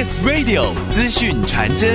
Kiss Radio 资讯传真。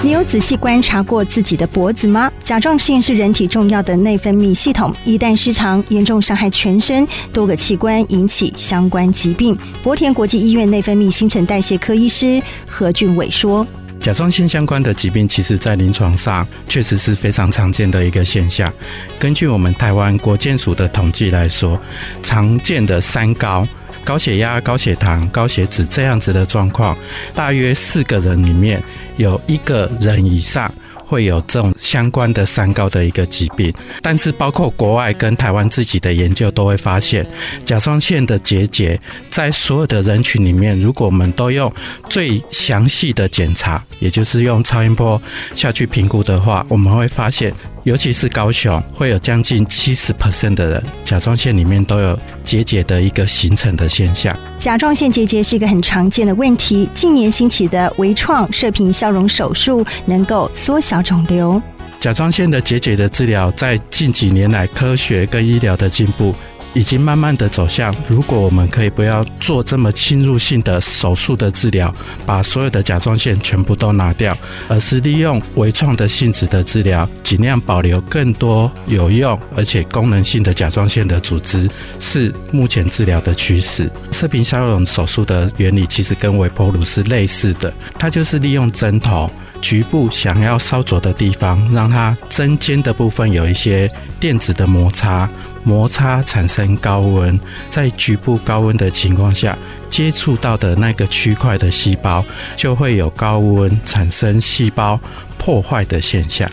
你有仔细观察过自己的脖子吗？甲状腺是人体重要的内分泌系统，一旦失常，严重伤害全身多个器官，引起相关疾病。博田国际医院内分泌新陈代谢科医师何俊伟说。甲状腺相关的疾病，其实在临床上确实是非常常见的一个现象。根据我们台湾国健署的统计来说，常见的三高——高血压、高血糖、高血脂这样子的状况，大约四个人里面有一个人以上。会有这种相关的三高的一个疾病，但是包括国外跟台湾自己的研究都会发现，甲状腺的结节在所有的人群里面，如果我们都用最详细的检查，也就是用超音波下去评估的话，我们会发现。尤其是高雄，会有将近七十 percent 的人甲状腺里面都有结节的一个形成的现象。甲状腺结节是一个很常见的问题。近年兴起的微创射频消融手术能够缩小肿瘤。甲状腺的结节的治疗，在近几年来科学跟医疗的进步。已经慢慢的走向，如果我们可以不要做这么侵入性的手术的治疗，把所有的甲状腺全部都拿掉，而是利用微创的性质的治疗，尽量保留更多有用而且功能性的甲状腺的组织，是目前治疗的趋势。射频消融手术的原理其实跟微波炉是类似的，它就是利用针头局部想要烧灼的地方，让它针尖的部分有一些电子的摩擦。摩擦产生高温，在局部高温的情况下，接触到的那个区块的细胞就会有高温产生细胞破坏的现象。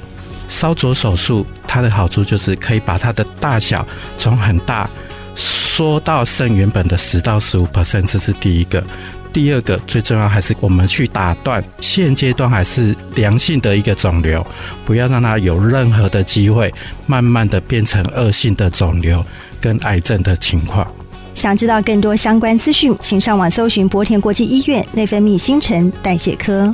烧灼手术它的好处就是可以把它的大小从很大缩到剩原本的十到十五 percent，这是第一个。第二个最重要还是我们去打断现阶段还是良性的一个肿瘤，不要让它有任何的机会慢慢的变成恶性的肿瘤跟癌症的情况。想知道更多相关资讯，请上网搜寻博田国际医院内分泌新陈代谢科。